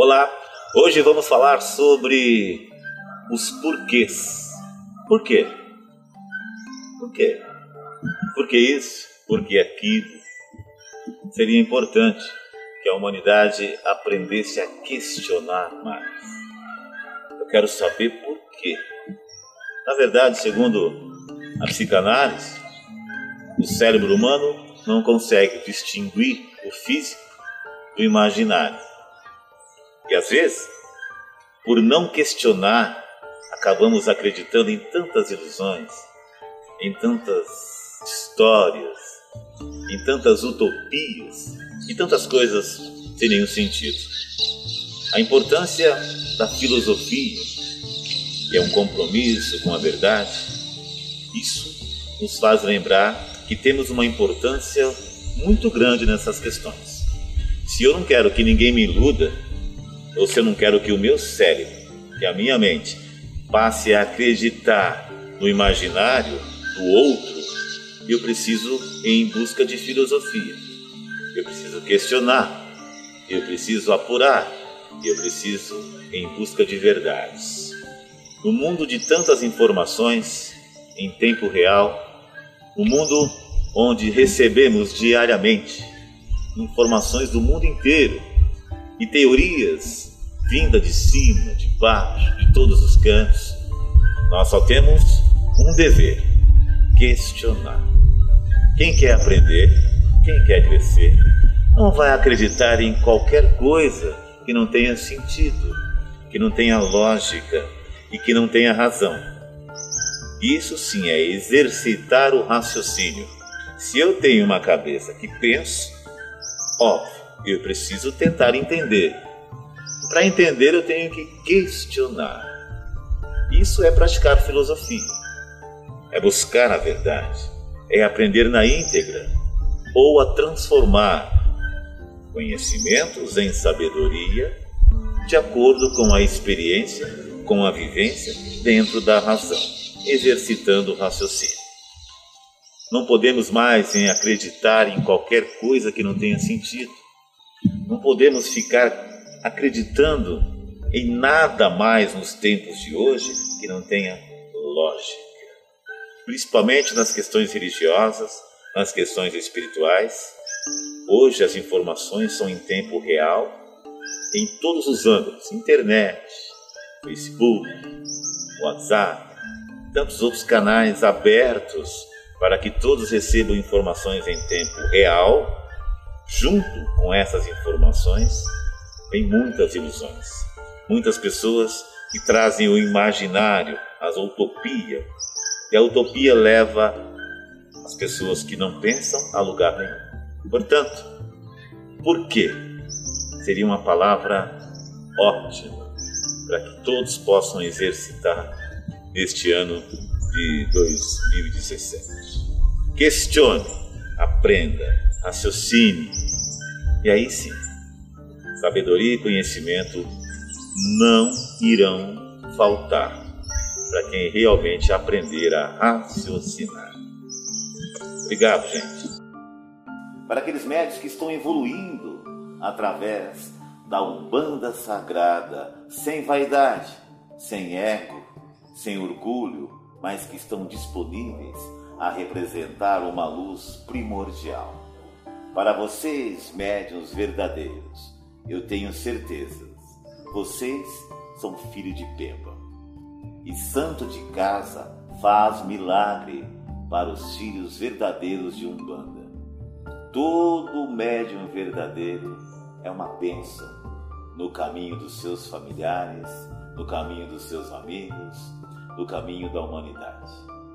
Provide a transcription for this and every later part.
Olá, hoje vamos falar sobre os porquês. Por quê? Por quê? Por que isso? Por que aquilo? Seria importante que a humanidade aprendesse a questionar mais. Eu quero saber por quê. Na verdade, segundo a psicanálise, o cérebro humano não consegue distinguir o físico do imaginário. E às vezes, por não questionar, acabamos acreditando em tantas ilusões, em tantas histórias, em tantas utopias e tantas coisas sem nenhum sentido. A importância da filosofia, que é um compromisso com a verdade, isso nos faz lembrar que temos uma importância muito grande nessas questões. Se eu não quero que ninguém me iluda, se eu não quero que o meu cérebro, que a minha mente, passe a acreditar no imaginário do outro, eu preciso ir em busca de filosofia. Eu preciso questionar, eu preciso apurar, eu preciso ir em busca de verdades. No mundo de tantas informações, em tempo real, um mundo onde recebemos diariamente informações do mundo inteiro e teorias vinda de cima, de baixo, de todos os cantos, nós só temos um dever: questionar. Quem quer aprender, quem quer crescer, não vai acreditar em qualquer coisa que não tenha sentido, que não tenha lógica e que não tenha razão. Isso sim é exercitar o raciocínio. Se eu tenho uma cabeça que penso, óbvio, eu preciso tentar entender para entender, eu tenho que questionar. Isso é praticar filosofia. É buscar a verdade. É aprender na íntegra ou a transformar conhecimentos em sabedoria de acordo com a experiência, com a vivência dentro da razão, exercitando o raciocínio. Não podemos mais em acreditar em qualquer coisa que não tenha sentido. Não podemos ficar acreditando em nada mais nos tempos de hoje que não tenha lógica, principalmente nas questões religiosas, nas questões espirituais. Hoje as informações são em tempo real, em todos os ângulos: internet, Facebook, WhatsApp, tantos outros canais abertos para que todos recebam informações em tempo real. Junto com essas informações, em muitas ilusões. Muitas pessoas que trazem o imaginário, a utopia, e a utopia leva as pessoas que não pensam a lugar nenhum. Portanto, por quê? Seria uma palavra ótima para que todos possam exercitar neste ano de 2017. Questione, aprenda, raciocine, e aí sim sabedoria e conhecimento não irão faltar para quem realmente aprender a raciocinar. Obrigado, gente. Para aqueles médicos que estão evoluindo através da Umbanda Sagrada, sem vaidade, sem ego, sem orgulho, mas que estão disponíveis a representar uma luz primordial. Para vocês, médiuns verdadeiros, eu tenho certezas. Vocês são filho de Pemba. E santo de casa faz milagre para os filhos verdadeiros de Umbanda. Todo médium verdadeiro é uma bênção no caminho dos seus familiares, no caminho dos seus amigos, no caminho da humanidade.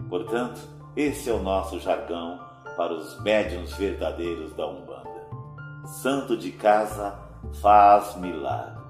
Portanto, esse é o nosso jargão para os médiums verdadeiros da Umbanda. Santo de casa faz milagre.